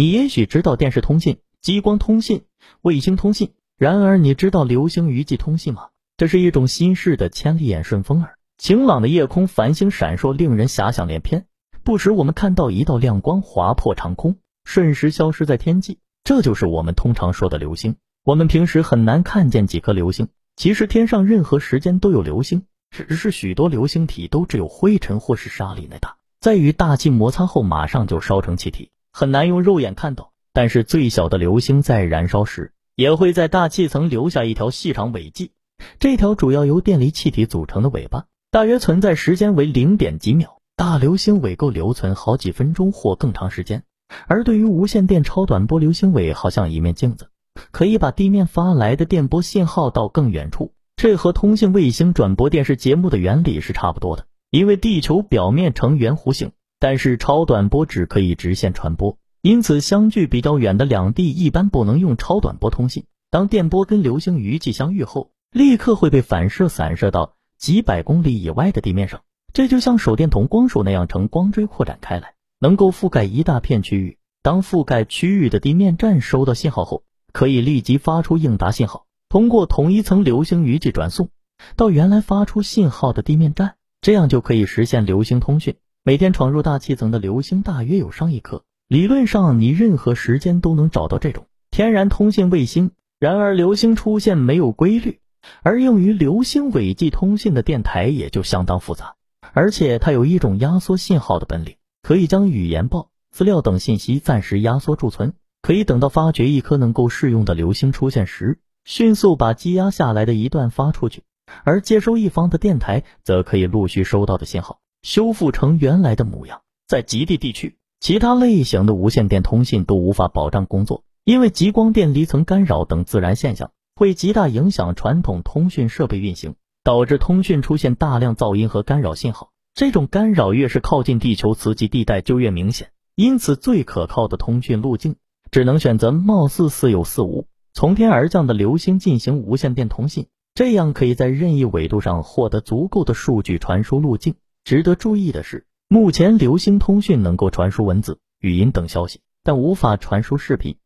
你也许知道电视通信、激光通信、卫星通信，然而你知道流星雨季通信吗？这是一种新式的千里眼顺风耳。晴朗的夜空，繁星闪烁，令人遐想连篇。不时我们看到一道亮光划破长空，瞬时消失在天际，这就是我们通常说的流星。我们平时很难看见几颗流星，其实天上任何时间都有流星，只是许多流星体都只有灰尘或是沙粒那大，在与大气摩擦后马上就烧成气体，很难用肉眼看到。但是最小的流星在燃烧时，也会在大气层留下一条细长尾迹，这条主要由电离气体组成的尾巴。大约存在时间为零点几秒，大流星尾够留存好几分钟或更长时间。而对于无线电超短波流星尾，好像一面镜子，可以把地面发来的电波信号到更远处。这和通信卫星转播电视节目的原理是差不多的。因为地球表面呈圆弧形，但是超短波只可以直线传播，因此相距比较远的两地一般不能用超短波通信。当电波跟流星余迹相遇后，立刻会被反射散射到。几百公里以外的地面上，这就像手电筒光束那样呈光锥扩展开来，能够覆盖一大片区域。当覆盖区域的地面站收到信号后，可以立即发出应答信号，通过同一层流星余迹转送到原来发出信号的地面站，这样就可以实现流星通讯。每天闯入大气层的流星大约有上亿颗，理论上你任何时间都能找到这种。天然通信卫星。然而流星出现没有规律。而用于流星尾迹通信的电台也就相当复杂，而且它有一种压缩信号的本领，可以将语言报、资料等信息暂时压缩贮存，可以等到发掘一颗能够适用的流星出现时，迅速把积压下来的一段发出去，而接收一方的电台则可以陆续收到的信号。修复成原来的模样。在极地地区，其他类型的无线电通信都无法保障工作，因为极光电离层干扰等自然现象。会极大影响传统通讯设备运行，导致通讯出现大量噪音和干扰信号。这种干扰越是靠近地球磁极地带就越明显，因此最可靠的通讯路径只能选择貌似似有似无、从天而降的流星进行无线电通信，这样可以在任意纬度上获得足够的数据传输路径。值得注意的是，目前流星通讯能够传输文字、语音等消息，但无法传输视频。